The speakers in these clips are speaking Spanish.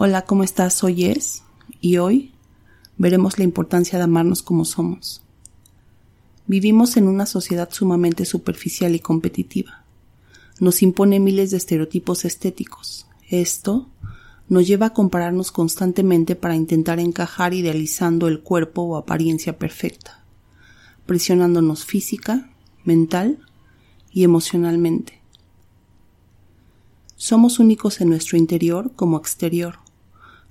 Hola, ¿cómo estás? Soy Yes y hoy veremos la importancia de amarnos como somos. Vivimos en una sociedad sumamente superficial y competitiva. Nos impone miles de estereotipos estéticos. Esto nos lleva a compararnos constantemente para intentar encajar idealizando el cuerpo o apariencia perfecta, presionándonos física, mental y emocionalmente. Somos únicos en nuestro interior como exterior.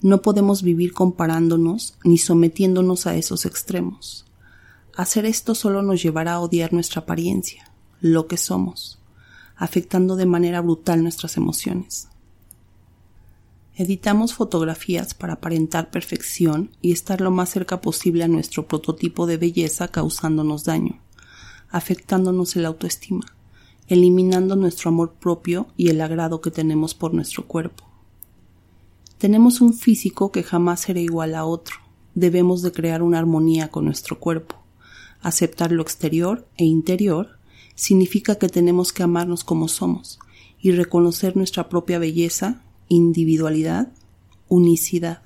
No podemos vivir comparándonos ni sometiéndonos a esos extremos. Hacer esto solo nos llevará a odiar nuestra apariencia, lo que somos, afectando de manera brutal nuestras emociones. Editamos fotografías para aparentar perfección y estar lo más cerca posible a nuestro prototipo de belleza causándonos daño, afectándonos el autoestima, eliminando nuestro amor propio y el agrado que tenemos por nuestro cuerpo. Tenemos un físico que jamás será igual a otro. Debemos de crear una armonía con nuestro cuerpo. Aceptar lo exterior e interior significa que tenemos que amarnos como somos y reconocer nuestra propia belleza individualidad, unicidad.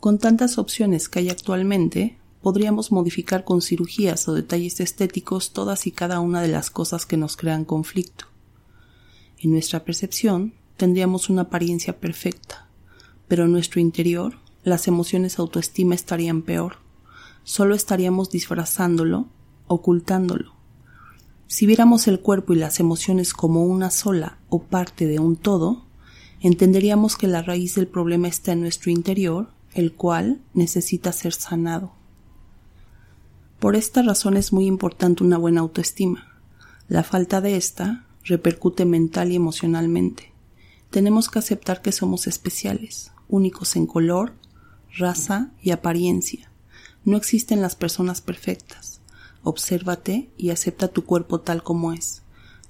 Con tantas opciones que hay actualmente, podríamos modificar con cirugías o detalles estéticos todas y cada una de las cosas que nos crean conflicto. En nuestra percepción tendríamos una apariencia perfecta, pero en nuestro interior las emociones autoestima estarían peor. Solo estaríamos disfrazándolo, ocultándolo. Si viéramos el cuerpo y las emociones como una sola o parte de un todo, entenderíamos que la raíz del problema está en nuestro interior, el cual necesita ser sanado. Por esta razón es muy importante una buena autoestima. La falta de esta repercute mental y emocionalmente. Tenemos que aceptar que somos especiales, únicos en color, raza y apariencia. No existen las personas perfectas. Obsérvate y acepta tu cuerpo tal como es.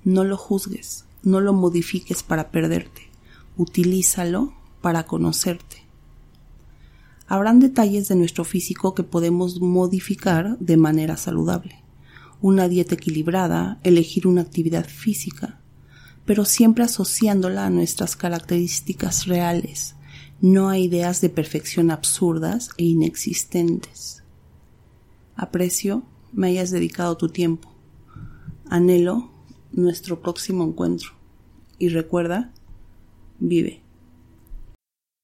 No lo juzgues, no lo modifiques para perderte utilízalo para conocerte. Habrán detalles de nuestro físico que podemos modificar de manera saludable. Una dieta equilibrada, elegir una actividad física, pero siempre asociándola a nuestras características reales, no a ideas de perfección absurdas e inexistentes. Aprecio me hayas dedicado tu tiempo. Anhelo nuestro próximo encuentro. Y recuerda vive.